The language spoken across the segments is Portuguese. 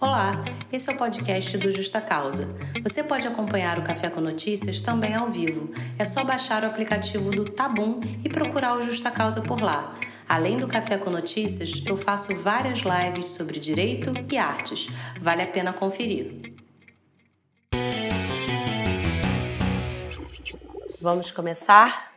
Olá, esse é o podcast do Justa Causa. Você pode acompanhar o Café com Notícias também ao vivo. É só baixar o aplicativo do Tabum e procurar o Justa Causa por lá. Além do Café com Notícias, eu faço várias lives sobre direito e artes. Vale a pena conferir. Vamos começar?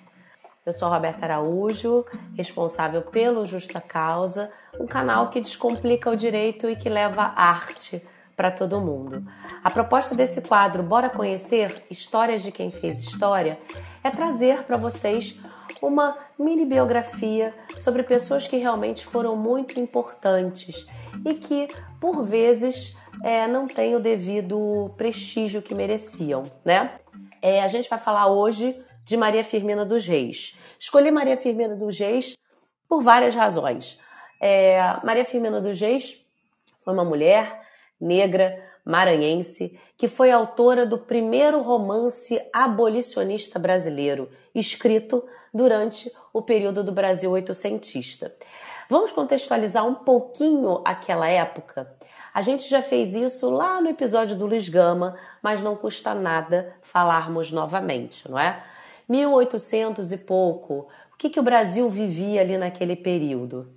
Eu sou Roberta Araújo, responsável pelo Justa Causa, um canal que descomplica o direito e que leva arte para todo mundo. A proposta desse quadro Bora Conhecer Histórias de Quem Fez História é trazer para vocês uma mini biografia sobre pessoas que realmente foram muito importantes e que, por vezes, é, não têm o devido prestígio que mereciam, né? É, a gente vai falar hoje de Maria Firmina dos Reis. Escolhi Maria Firmina dos Reis por várias razões. É, Maria Firmina dos Reis foi uma mulher negra, maranhense, que foi autora do primeiro romance abolicionista brasileiro, escrito durante o período do Brasil oitocentista. Vamos contextualizar um pouquinho aquela época? A gente já fez isso lá no episódio do Luiz Gama, mas não custa nada falarmos novamente, não é? 1800 e pouco, o que, que o Brasil vivia ali naquele período?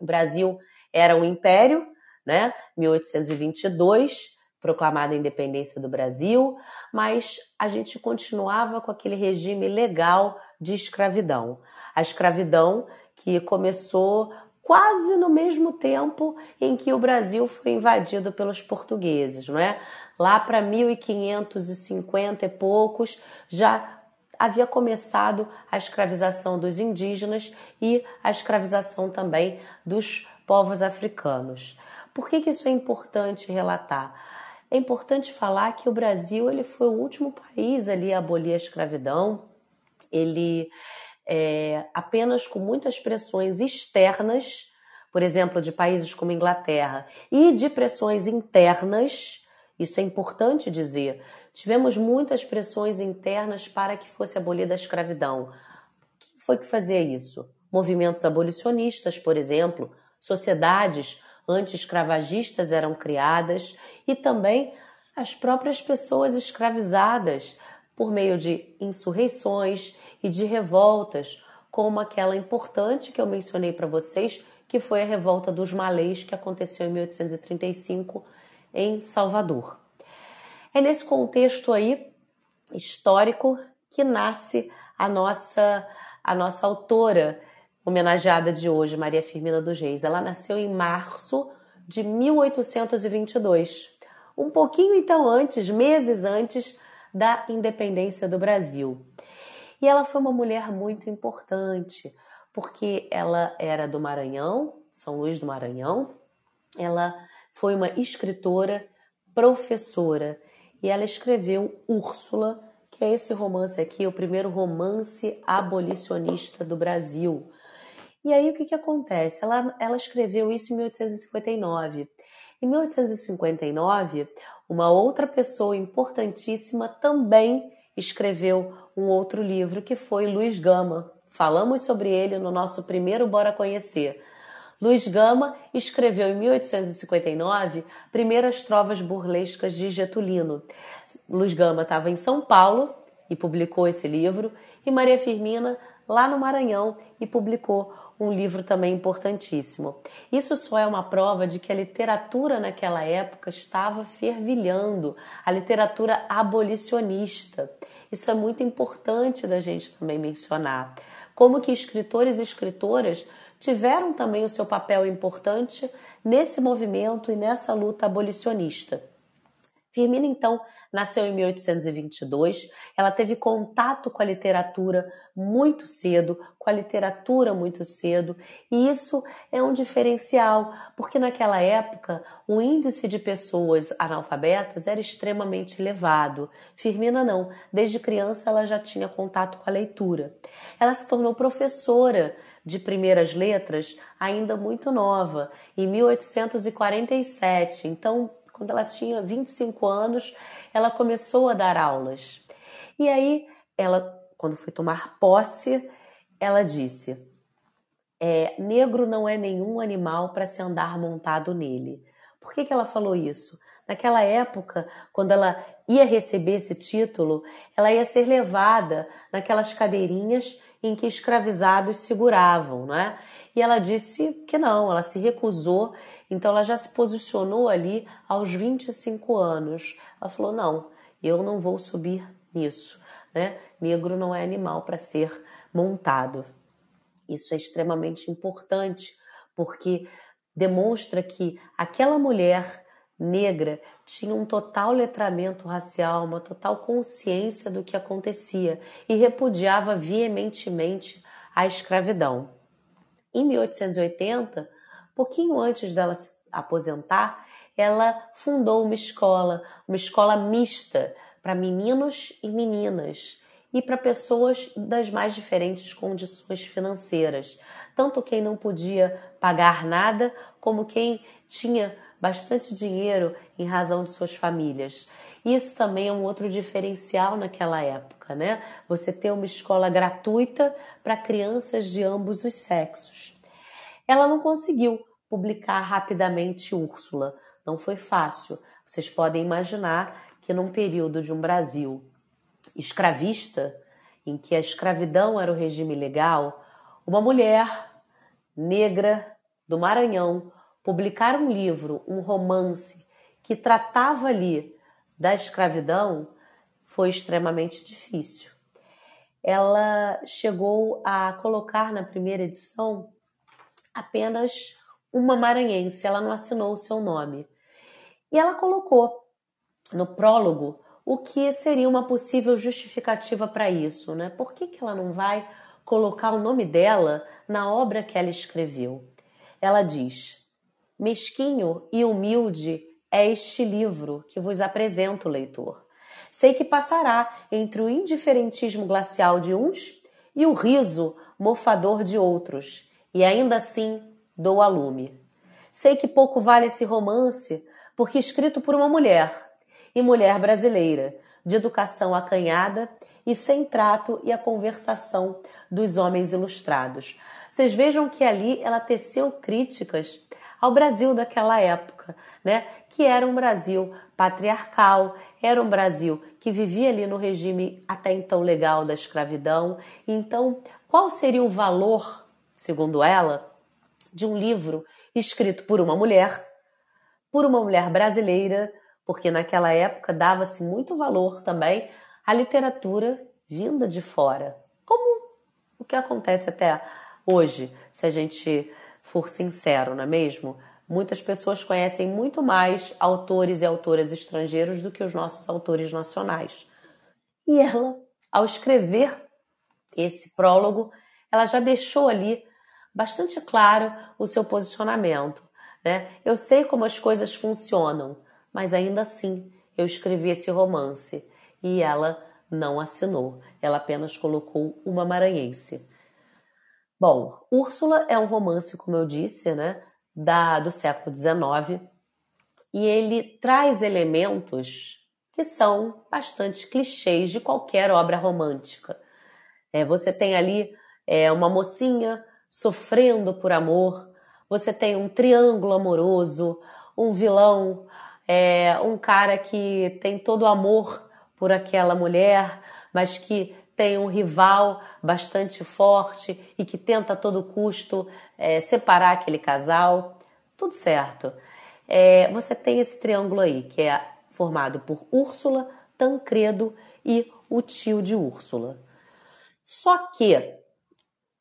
O Brasil era um império, né? 1822, proclamada a independência do Brasil, mas a gente continuava com aquele regime legal de escravidão. A escravidão que começou quase no mesmo tempo em que o Brasil foi invadido pelos portugueses, não é? Lá para 1550 e poucos já havia começado a escravização dos indígenas e a escravização também dos povos africanos. Por que, que isso é importante relatar? É importante falar que o Brasil ele foi o último país ali a abolir a escravidão. Ele é, apenas com muitas pressões externas, por exemplo, de países como Inglaterra, e de pressões internas, isso é importante dizer. Tivemos muitas pressões internas para que fosse abolida a escravidão. Quem foi que fazia isso? Movimentos abolicionistas, por exemplo, sociedades anti-escravagistas eram criadas e também as próprias pessoas escravizadas por meio de insurreições e de revoltas, como aquela importante que eu mencionei para vocês, que foi a revolta dos malês que aconteceu em 1835 em Salvador. É nesse contexto aí histórico que nasce a nossa a nossa autora homenageada de hoje, Maria Firmina dos Reis. Ela nasceu em março de 1822, um pouquinho então antes, meses antes da independência do Brasil. E ela foi uma mulher muito importante, porque ela era do Maranhão, São Luís do Maranhão. Ela foi uma escritora, professora e ela escreveu Úrsula, que é esse romance aqui, o primeiro romance abolicionista do Brasil. E aí o que, que acontece? Ela, ela escreveu isso em 1859. Em 1859, uma outra pessoa importantíssima também escreveu um outro livro que foi Luiz Gama. Falamos sobre ele no nosso primeiro Bora Conhecer. Luiz Gama escreveu em 1859 primeiras trovas burlescas de Getulino. Luiz Gama estava em São Paulo e publicou esse livro, e Maria Firmina lá no Maranhão e publicou um livro também importantíssimo. Isso só é uma prova de que a literatura naquela época estava fervilhando, a literatura abolicionista. Isso é muito importante da gente também mencionar. Como que escritores e escritoras tiveram também o seu papel importante nesse movimento e nessa luta abolicionista. Firmina, então, nasceu em 1822. Ela teve contato com a literatura muito cedo, com a literatura muito cedo, e isso é um diferencial, porque naquela época o índice de pessoas analfabetas era extremamente elevado. Firmina não, desde criança ela já tinha contato com a leitura. Ela se tornou professora de primeiras letras ainda muito nova, em 1847. Então, quando ela tinha 25 anos, ela começou a dar aulas. E aí, ela, quando foi tomar posse, ela disse: é, Negro não é nenhum animal para se andar montado nele, Por que, que ela falou isso? Naquela época, quando ela ia receber esse título, ela ia ser levada naquelas cadeirinhas em que escravizados seguravam, né? E ela disse que não, ela se recusou, então ela já se posicionou ali aos 25 anos. Ela falou: não, eu não vou subir nisso, né? Negro não é animal para ser montado. Isso é extremamente importante, porque demonstra que aquela mulher negra tinha um total letramento racial, uma total consciência do que acontecia e repudiava veementemente a escravidão. Em 1880, pouquinho antes dela se aposentar, ela fundou uma escola, uma escola mista para meninos e meninas e para pessoas das mais diferentes condições financeiras, tanto quem não podia pagar nada, como quem tinha bastante dinheiro em razão de suas famílias. Isso também é um outro diferencial naquela época, né? Você ter uma escola gratuita para crianças de ambos os sexos. Ela não conseguiu publicar rapidamente Úrsula, não foi fácil. Vocês podem imaginar que num período de um Brasil escravista, em que a escravidão era o regime legal, uma mulher negra do Maranhão publicar um livro, um romance que tratava ali da escravidão foi extremamente difícil. Ela chegou a colocar na primeira edição apenas uma maranhense, ela não assinou o seu nome. E ela colocou no prólogo o que seria uma possível justificativa para isso, né? Por que, que ela não vai colocar o nome dela na obra que ela escreveu? Ela diz: Mesquinho e humilde é este livro que vos apresento, leitor. Sei que passará entre o indiferentismo glacial de uns e o riso mofador de outros, e ainda assim dou a lume. Sei que pouco vale esse romance, porque escrito por uma mulher, e mulher brasileira, de educação acanhada e sem trato e a conversação dos homens ilustrados. Vocês vejam que ali ela teceu críticas ao Brasil daquela época, né? Que era um Brasil patriarcal, era um Brasil que vivia ali no regime até então legal da escravidão. Então, qual seria o valor, segundo ela, de um livro escrito por uma mulher, por uma mulher brasileira, porque naquela época dava-se muito valor também à literatura vinda de fora, como o que acontece até hoje, se a gente for sincero, não é mesmo? Muitas pessoas conhecem muito mais autores e autoras estrangeiros do que os nossos autores nacionais. E ela, ao escrever esse prólogo, ela já deixou ali bastante claro o seu posicionamento. Né? Eu sei como as coisas funcionam, mas ainda assim eu escrevi esse romance e ela não assinou. Ela apenas colocou uma maranhense. Bom, Úrsula é um romance, como eu disse, né, da, do século XIX, e ele traz elementos que são bastante clichês de qualquer obra romântica. É, você tem ali é, uma mocinha sofrendo por amor, você tem um triângulo amoroso, um vilão, é, um cara que tem todo o amor por aquela mulher, mas que tem um rival bastante forte e que tenta a todo custo é, separar aquele casal. Tudo certo. É, você tem esse triângulo aí, que é formado por Úrsula, Tancredo e o tio de Úrsula. Só que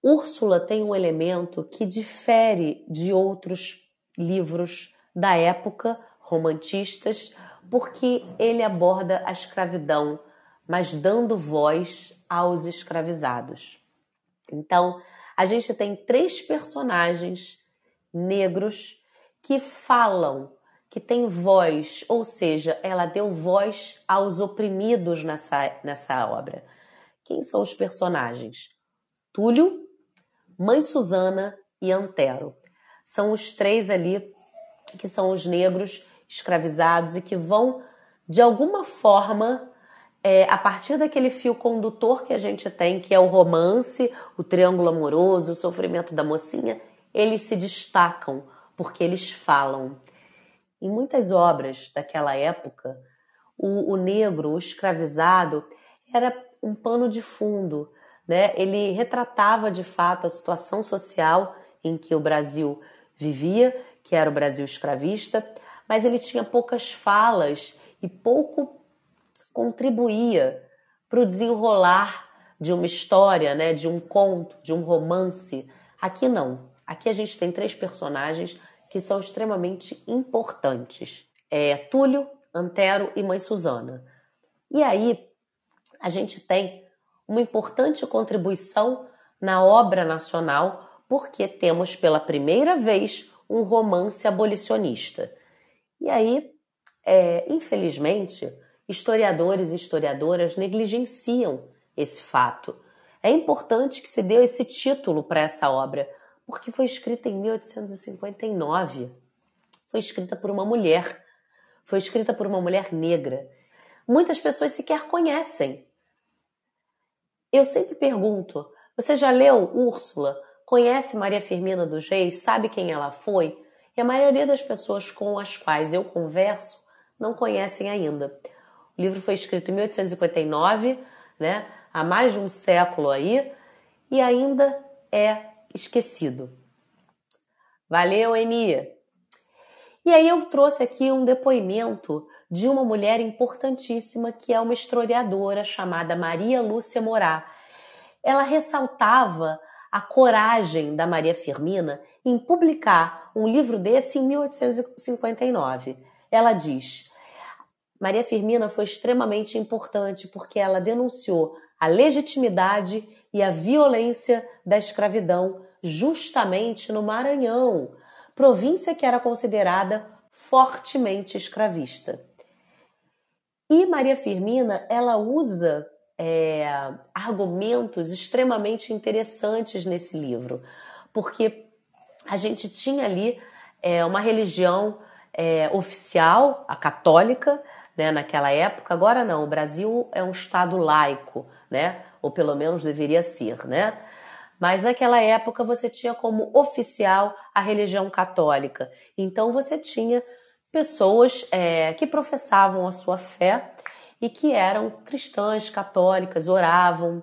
Úrsula tem um elemento que difere de outros livros da época romantistas, porque ele aborda a escravidão, mas dando voz aos escravizados. Então, a gente tem três personagens negros que falam, que têm voz, ou seja, ela deu voz aos oprimidos nessa, nessa obra. Quem são os personagens? Túlio, Mãe Susana e Antero. São os três ali que são os negros escravizados e que vão, de alguma forma, é, a partir daquele fio condutor que a gente tem, que é o romance, o triângulo amoroso, o sofrimento da mocinha, eles se destacam porque eles falam. Em muitas obras daquela época, o, o negro, o escravizado, era um pano de fundo. Né? Ele retratava de fato a situação social em que o Brasil vivia, que era o Brasil escravista, mas ele tinha poucas falas e pouco contribuía para o desenrolar de uma história, né, de um conto, de um romance. Aqui não. Aqui a gente tem três personagens que são extremamente importantes: é Túlio, Antero e Mãe Susana. E aí a gente tem uma importante contribuição na obra nacional, porque temos pela primeira vez um romance abolicionista. E aí, é, infelizmente, historiadores e historiadoras negligenciam esse fato. É importante que se dê esse título para essa obra, porque foi escrita em 1859. Foi escrita por uma mulher. Foi escrita por uma mulher negra. Muitas pessoas sequer conhecem. Eu sempre pergunto: você já leu Úrsula? Conhece Maria Firmina dos Reis? Sabe quem ela foi? E a maioria das pessoas com as quais eu converso não conhecem ainda. O livro foi escrito em 1859, né? há mais de um século aí e ainda é esquecido. Valeu, Eni! E aí eu trouxe aqui um depoimento de uma mulher importantíssima que é uma historiadora chamada Maria Lúcia Morá. Ela ressaltava a coragem da Maria Firmina em publicar um livro desse em 1859. Ela diz: Maria Firmina foi extremamente importante porque ela denunciou a legitimidade e a violência da escravidão justamente no Maranhão, província que era considerada fortemente escravista. E Maria Firmina, ela usa é, argumentos extremamente interessantes nesse livro, porque a gente tinha ali é, uma religião é, oficial, a católica, né, naquela época. Agora não, o Brasil é um estado laico, né? Ou pelo menos deveria ser, né? Mas naquela época você tinha como oficial a religião católica. Então você tinha pessoas é, que professavam a sua fé e que eram cristãs católicas, oravam.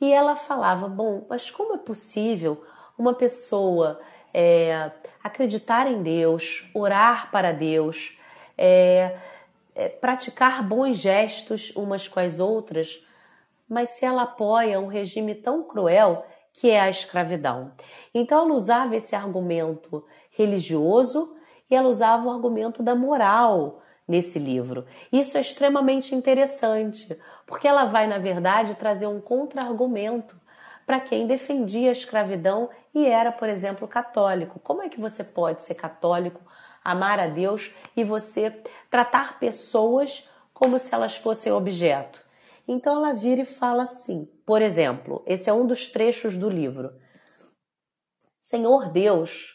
E ela falava: bom, mas como é possível uma pessoa é, acreditar em Deus, orar para Deus, é, é, praticar bons gestos umas com as outras, mas se ela apoia um regime tão cruel que é a escravidão. Então ela usava esse argumento religioso e ela usava o argumento da moral nesse livro. Isso é extremamente interessante, porque ela vai, na verdade, trazer um contra-argumento para quem defendia a escravidão e era, por exemplo, católico. Como é que você pode ser católico amar a Deus e você tratar pessoas como se elas fossem objeto. Então ela vira e fala assim, por exemplo, esse é um dos trechos do livro. Senhor Deus,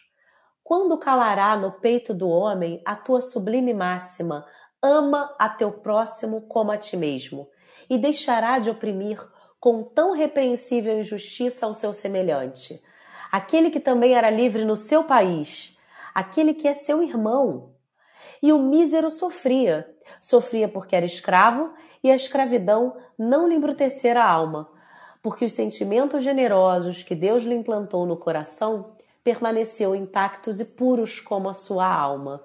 quando calará no peito do homem a tua sublime máxima, ama a teu próximo como a ti mesmo, e deixará de oprimir com tão repreensível injustiça ao seu semelhante, aquele que também era livre no seu país, aquele que é seu irmão. E o mísero sofria. Sofria porque era escravo e a escravidão não lhe embrutecera a alma, porque os sentimentos generosos que Deus lhe implantou no coração permaneciam intactos e puros como a sua alma.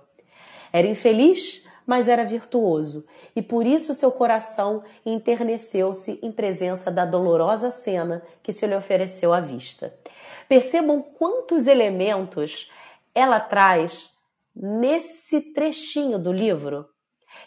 Era infeliz, mas era virtuoso, e por isso seu coração enterneceu-se em presença da dolorosa cena que se lhe ofereceu à vista. Percebam quantos elementos ela traz nesse trechinho do livro.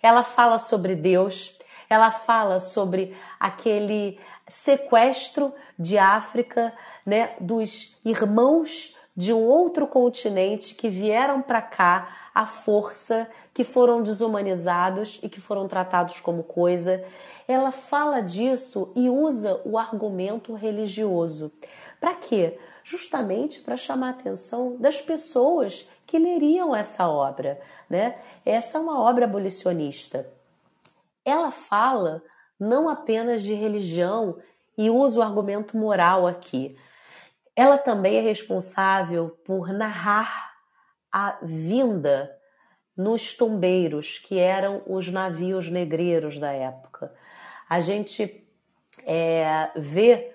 Ela fala sobre Deus, ela fala sobre aquele sequestro de África, né, dos irmãos de um outro continente que vieram para cá à força, que foram desumanizados e que foram tratados como coisa. Ela fala disso e usa o argumento religioso. Para quê? justamente para chamar a atenção das pessoas que leriam essa obra. Né? Essa é uma obra abolicionista. Ela fala não apenas de religião e usa o argumento moral aqui. Ela também é responsável por narrar a vinda nos tumbeiros, que eram os navios negreiros da época. A gente é, vê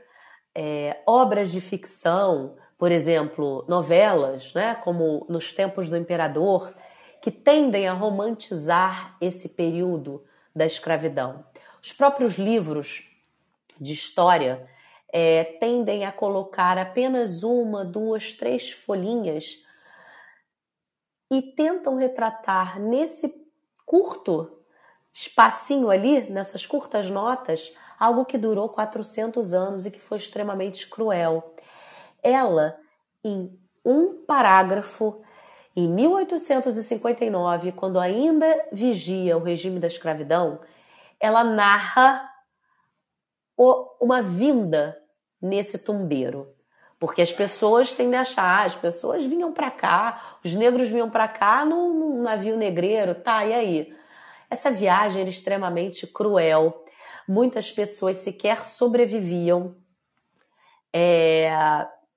é, obras de ficção, por exemplo, novelas, né, como Nos Tempos do Imperador, que tendem a romantizar esse período da escravidão. Os próprios livros de história é, tendem a colocar apenas uma, duas, três folhinhas e tentam retratar nesse curto espacinho ali, nessas curtas notas, algo que durou 400 anos e que foi extremamente cruel. Ela, em um parágrafo, em 1859, quando ainda vigia o regime da escravidão, ela narra uma vinda nesse tumbeiro. Porque as pessoas tendem a achar, as pessoas vinham para cá, os negros vinham para cá num, num, navio negreiro, tá, e aí? Essa viagem era extremamente cruel, muitas pessoas sequer sobreviviam, é,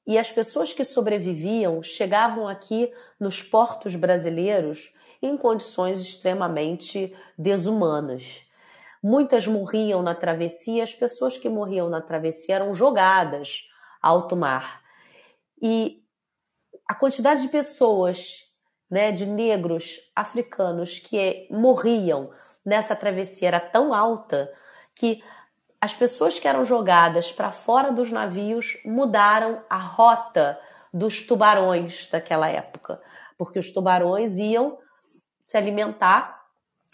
e as pessoas que sobreviviam chegavam aqui nos portos brasileiros em condições extremamente desumanas. Muitas morriam na travessia, as pessoas que morriam na travessia eram jogadas alto mar. E a quantidade de pessoas, né, de negros africanos que morriam nessa travessia era tão alta que as pessoas que eram jogadas para fora dos navios mudaram a rota dos tubarões daquela época, porque os tubarões iam se alimentar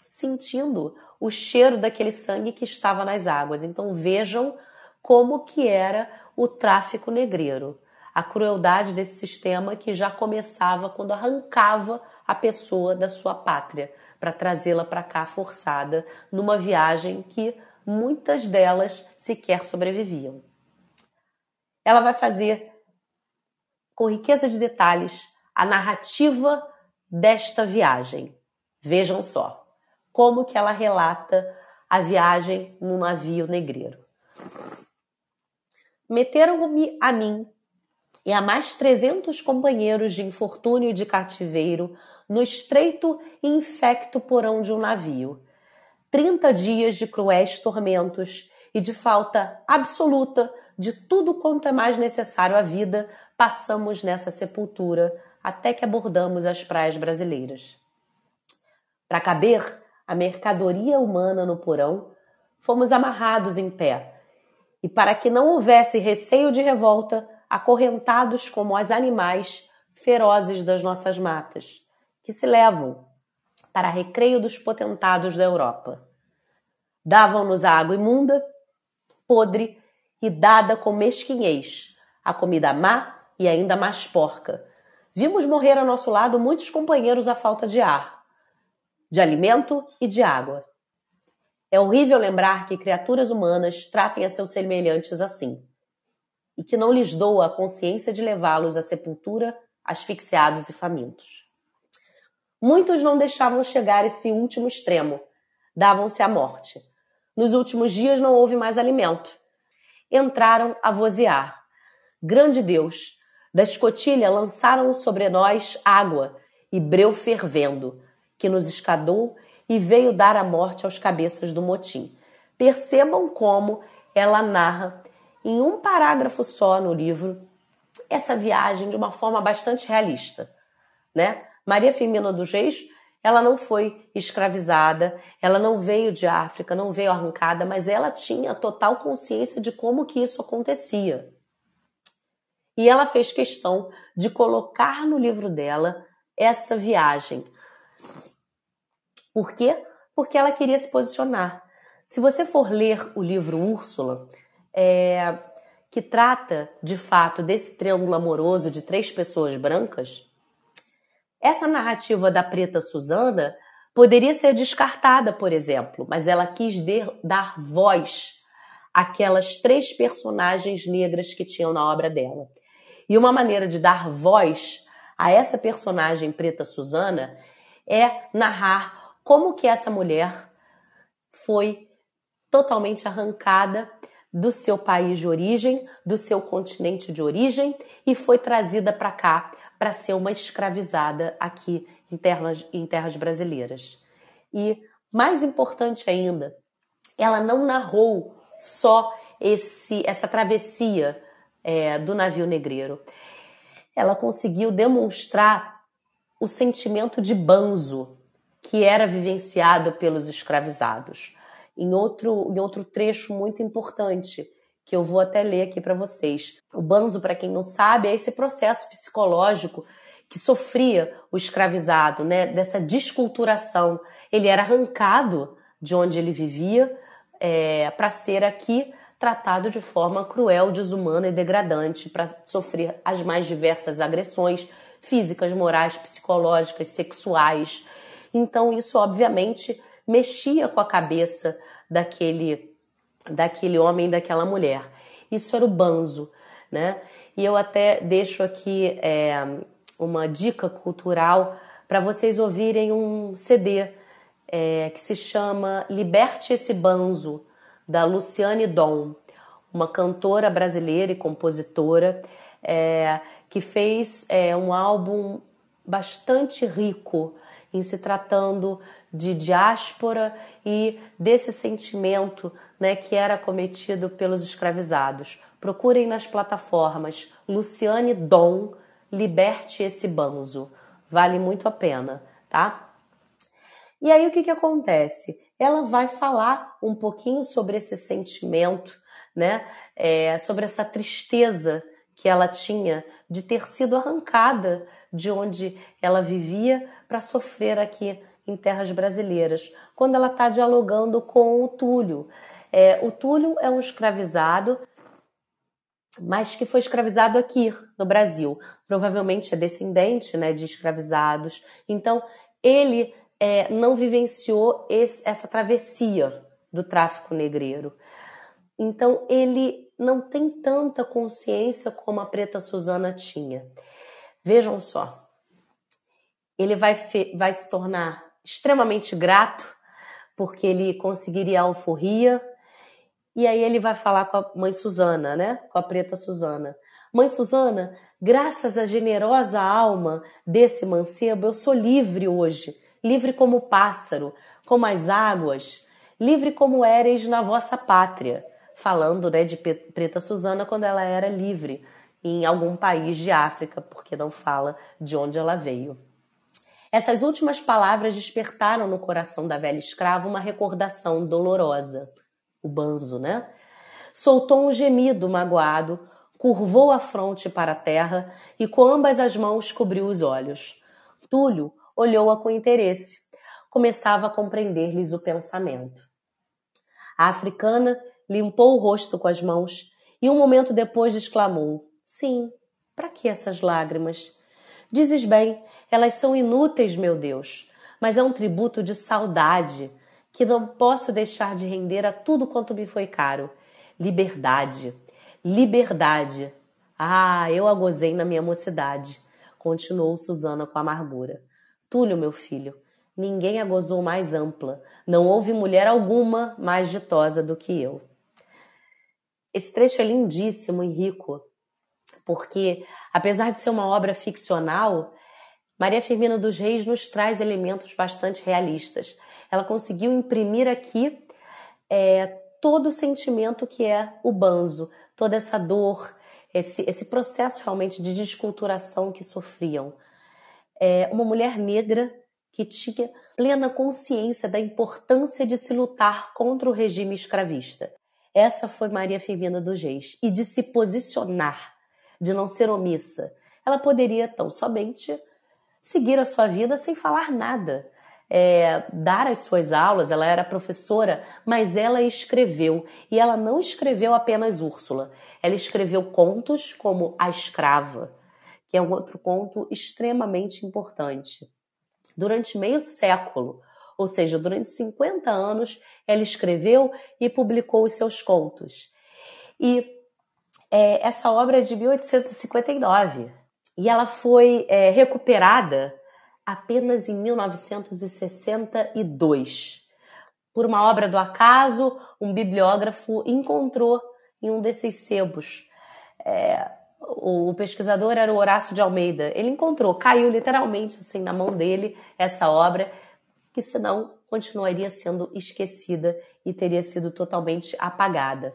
sentindo o cheiro daquele sangue que estava nas águas. Então vejam como que era o tráfico negreiro, a crueldade desse sistema que já começava quando arrancava a pessoa da sua pátria para trazê-la para cá forçada numa viagem que muitas delas sequer sobreviviam. Ela vai fazer com riqueza de detalhes a narrativa desta viagem. Vejam só como que ela relata a viagem no navio negreiro. Meteram-me a mim e a mais trezentos companheiros de infortúnio e de cativeiro no estreito e infecto porão de um navio. Trinta dias de cruéis tormentos e de falta absoluta de tudo quanto é mais necessário à vida, passamos nessa sepultura até que abordamos as praias brasileiras. Para caber a mercadoria humana no porão, fomos amarrados em pé. E para que não houvesse receio de revolta, acorrentados como os animais ferozes das nossas matas, que se levam para recreio dos potentados da Europa. Davam-nos a água imunda, podre e dada com mesquinhez, a comida má e ainda mais porca. Vimos morrer ao nosso lado muitos companheiros à falta de ar de alimento e de água. É horrível lembrar que criaturas humanas tratem a seus semelhantes assim, e que não lhes doa a consciência de levá-los à sepultura asfixiados e famintos. Muitos não deixavam chegar esse último extremo, davam-se à morte. Nos últimos dias não houve mais alimento. Entraram a vozear. Grande Deus, da escotilha lançaram sobre nós água e breu fervendo que nos escadou e veio dar a morte aos cabeças do motim. Percebam como ela narra em um parágrafo só no livro essa viagem de uma forma bastante realista, né? Maria Firmina dos Reis, ela não foi escravizada, ela não veio de África, não veio arrancada, mas ela tinha total consciência de como que isso acontecia. E ela fez questão de colocar no livro dela essa viagem, por quê? Porque ela queria se posicionar. Se você for ler o livro Úrsula, é, que trata de fato desse triângulo amoroso de três pessoas brancas, essa narrativa da preta Susana poderia ser descartada, por exemplo, mas ela quis dar voz àquelas três personagens negras que tinham na obra dela. E uma maneira de dar voz a essa personagem preta Susana é narrar como que essa mulher foi totalmente arrancada do seu país de origem, do seu continente de origem e foi trazida para cá para ser uma escravizada aqui em terras, em terras brasileiras. E, mais importante ainda, ela não narrou só esse, essa travessia é, do navio negreiro. Ela conseguiu demonstrar o sentimento de banzo que era vivenciado pelos escravizados. Em outro, em outro trecho muito importante, que eu vou até ler aqui para vocês. O banzo, para quem não sabe, é esse processo psicológico que sofria o escravizado, né, dessa desculturação. Ele era arrancado de onde ele vivia é, para ser aqui tratado de forma cruel, desumana e degradante, para sofrer as mais diversas agressões físicas, morais, psicológicas, sexuais. Então, isso obviamente mexia com a cabeça daquele, daquele homem, daquela mulher. Isso era o banzo, né? E eu até deixo aqui é, uma dica cultural para vocês ouvirem um CD é, que se chama Liberte esse Banzo, da Luciane Dom, uma cantora brasileira e compositora é, que fez é, um álbum bastante rico em se tratando de diáspora e desse sentimento né, que era cometido pelos escravizados. Procurem nas plataformas Luciane Dom, Liberte esse Banzo. Vale muito a pena, tá? E aí o que, que acontece? Ela vai falar um pouquinho sobre esse sentimento, né? É, sobre essa tristeza que ela tinha de ter sido arrancada de onde ela vivia para sofrer aqui em terras brasileiras, quando ela está dialogando com o Túlio. É, o Túlio é um escravizado, mas que foi escravizado aqui no Brasil. Provavelmente é descendente né, de escravizados. Então, ele é, não vivenciou esse, essa travessia do tráfico negreiro. Então, ele não tem tanta consciência como a preta Susana tinha. Vejam só, ele vai, vai se tornar extremamente grato porque ele conseguiria a alforria. E aí ele vai falar com a mãe Susana, né? Com a preta Susana. Mãe Susana, graças à generosa alma desse mancebo, eu sou livre hoje, livre como o pássaro, como as águas, livre como éreis na vossa pátria. Falando né, de preta Susana quando ela era livre em algum país de África, porque não fala de onde ela veio. Essas últimas palavras despertaram no coração da velha escrava uma recordação dolorosa. O banzo, né? Soltou um gemido magoado, curvou a fronte para a terra e com ambas as mãos cobriu os olhos. Túlio olhou-a com interesse. Começava a compreender-lhes o pensamento. A africana limpou o rosto com as mãos e um momento depois exclamou: Sim, para que essas lágrimas? Dizes bem, elas são inúteis, meu Deus, mas é um tributo de saudade que não posso deixar de render a tudo quanto me foi caro. Liberdade, liberdade. Ah, eu a gozei na minha mocidade, continuou Susana com amargura. Túlio, meu filho, ninguém a gozou mais ampla. Não houve mulher alguma mais ditosa do que eu. Esse trecho é lindíssimo e rico, porque, apesar de ser uma obra ficcional, Maria Firmina dos Reis nos traz elementos bastante realistas. Ela conseguiu imprimir aqui é, todo o sentimento que é o banzo, toda essa dor, esse, esse processo realmente de desculturação que sofriam. É uma mulher negra que tinha plena consciência da importância de se lutar contra o regime escravista. Essa foi Maria Firmina dos Reis. E de se posicionar, de não ser omissa. Ela poderia tão somente seguir a sua vida sem falar nada. É, dar as suas aulas, ela era professora, mas ela escreveu. E ela não escreveu apenas Úrsula, ela escreveu contos como A Escrava, que é um outro conto extremamente importante. Durante meio século, ou seja, durante 50 anos, ela escreveu e publicou os seus contos. E é, essa obra é de 1859. E ela foi é, recuperada apenas em 1962. Por uma obra do acaso, um bibliógrafo encontrou em um desses sebos é, o, pesquisador era o Horácio de Almeida. Ele encontrou, caiu literalmente assim na mão dele essa obra, que senão continuaria sendo esquecida e teria sido totalmente apagada.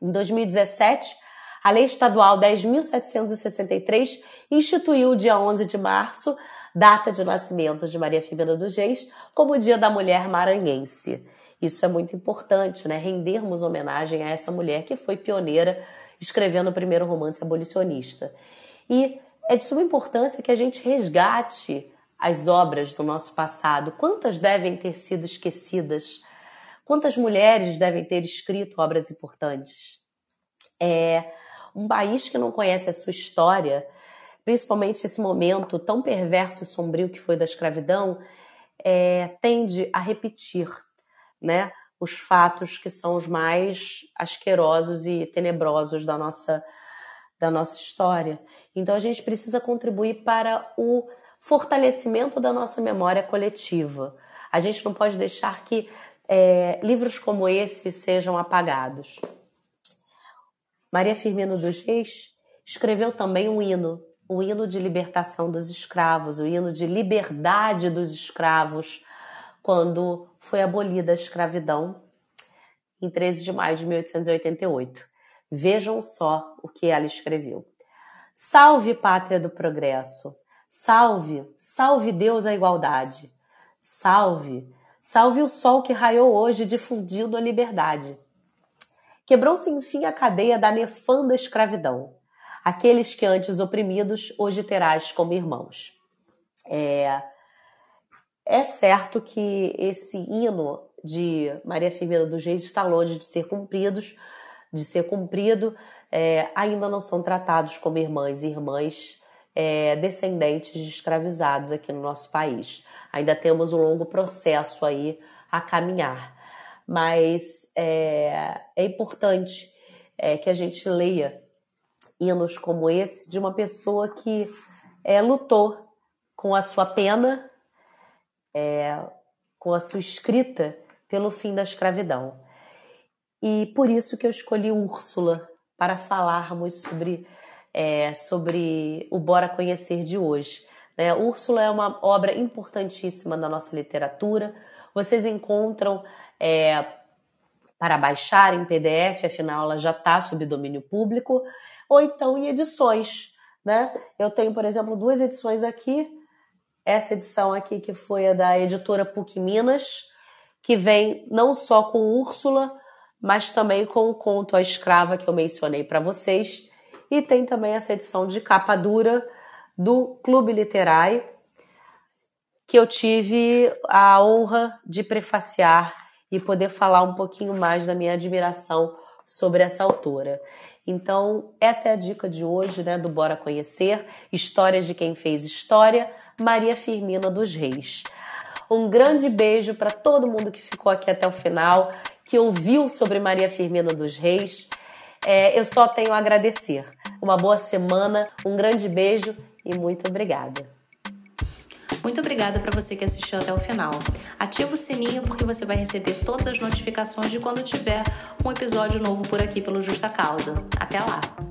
Em 2017, a Lei Estadual 10.763 instituiu o dia 11 de março, data de nascimento de Maria Firmina dos Reis, como o Dia da Mulher Maranhense. Isso é muito importante, né? Rendermos homenagem a essa mulher que foi pioneira escrevendo o primeiro romance abolicionista. E é de suma importância que a gente resgate as obras do nosso passado. Quantas devem ter sido esquecidas? Quantas mulheres devem ter escrito obras importantes? É um país que não conhece a sua história, principalmente esse momento tão perverso e sombrio que foi da escravidão, é, tende a repetir, né? os fatos que são os mais asquerosos e tenebrosos da nossa, da nossa história. Então a gente precisa contribuir para o fortalecimento da nossa memória coletiva. A gente não pode deixar que é, livros como esse sejam apagados. Maria Firmino dos Reis escreveu também um hino, um hino de libertação dos escravos, o hino de liberdade dos escravos, quando foi abolida a escravidão em 13 de maio de 1888. Vejam só o que ela escreveu. Salve, pátria do progresso! Salve, salve Deus a igualdade! Salve, salve o sol que raiou hoje difundindo a liberdade! Quebrou-se enfim a cadeia da nefanda escravidão. Aqueles que antes oprimidos, hoje terás como irmãos. É, é certo que esse hino de Maria Firmina dos Reis está longe de ser cumpridos, de ser cumprido, é, ainda não são tratados como irmãs e irmãs é, descendentes de escravizados aqui no nosso país. Ainda temos um longo processo aí a caminhar, mas é, é importante é, que a gente leia hinos como esse de uma pessoa que é, lutou com a sua pena é, com a sua escrita pelo fim da escravidão. E por isso que eu escolhi Úrsula para falarmos sobre, é, sobre o Bora Conhecer de hoje. Né? Úrsula é uma obra importantíssima da nossa literatura. Vocês encontram é, para baixar em PDF, afinal ela já está sob domínio público, ou então em edições. Né? Eu tenho, por exemplo, duas edições aqui essa edição aqui que foi a da editora PUC Minas, que vem não só com Úrsula, mas também com o conto A Escrava que eu mencionei para vocês, e tem também essa edição de capa dura do Clube Literai, que eu tive a honra de prefaciar e poder falar um pouquinho mais da minha admiração sobre essa autora. Então, essa é a dica de hoje, né, do Bora Conhecer, histórias de quem fez história, Maria Firmina dos Reis. Um grande beijo para todo mundo que ficou aqui até o final, que ouviu sobre Maria Firmina dos Reis. É, eu só tenho a agradecer. Uma boa semana, um grande beijo e muito obrigada. Muito obrigada para você que assistiu até o final. Ativa o sininho porque você vai receber todas as notificações de quando tiver um episódio novo por aqui pelo Justa Causa. Até lá!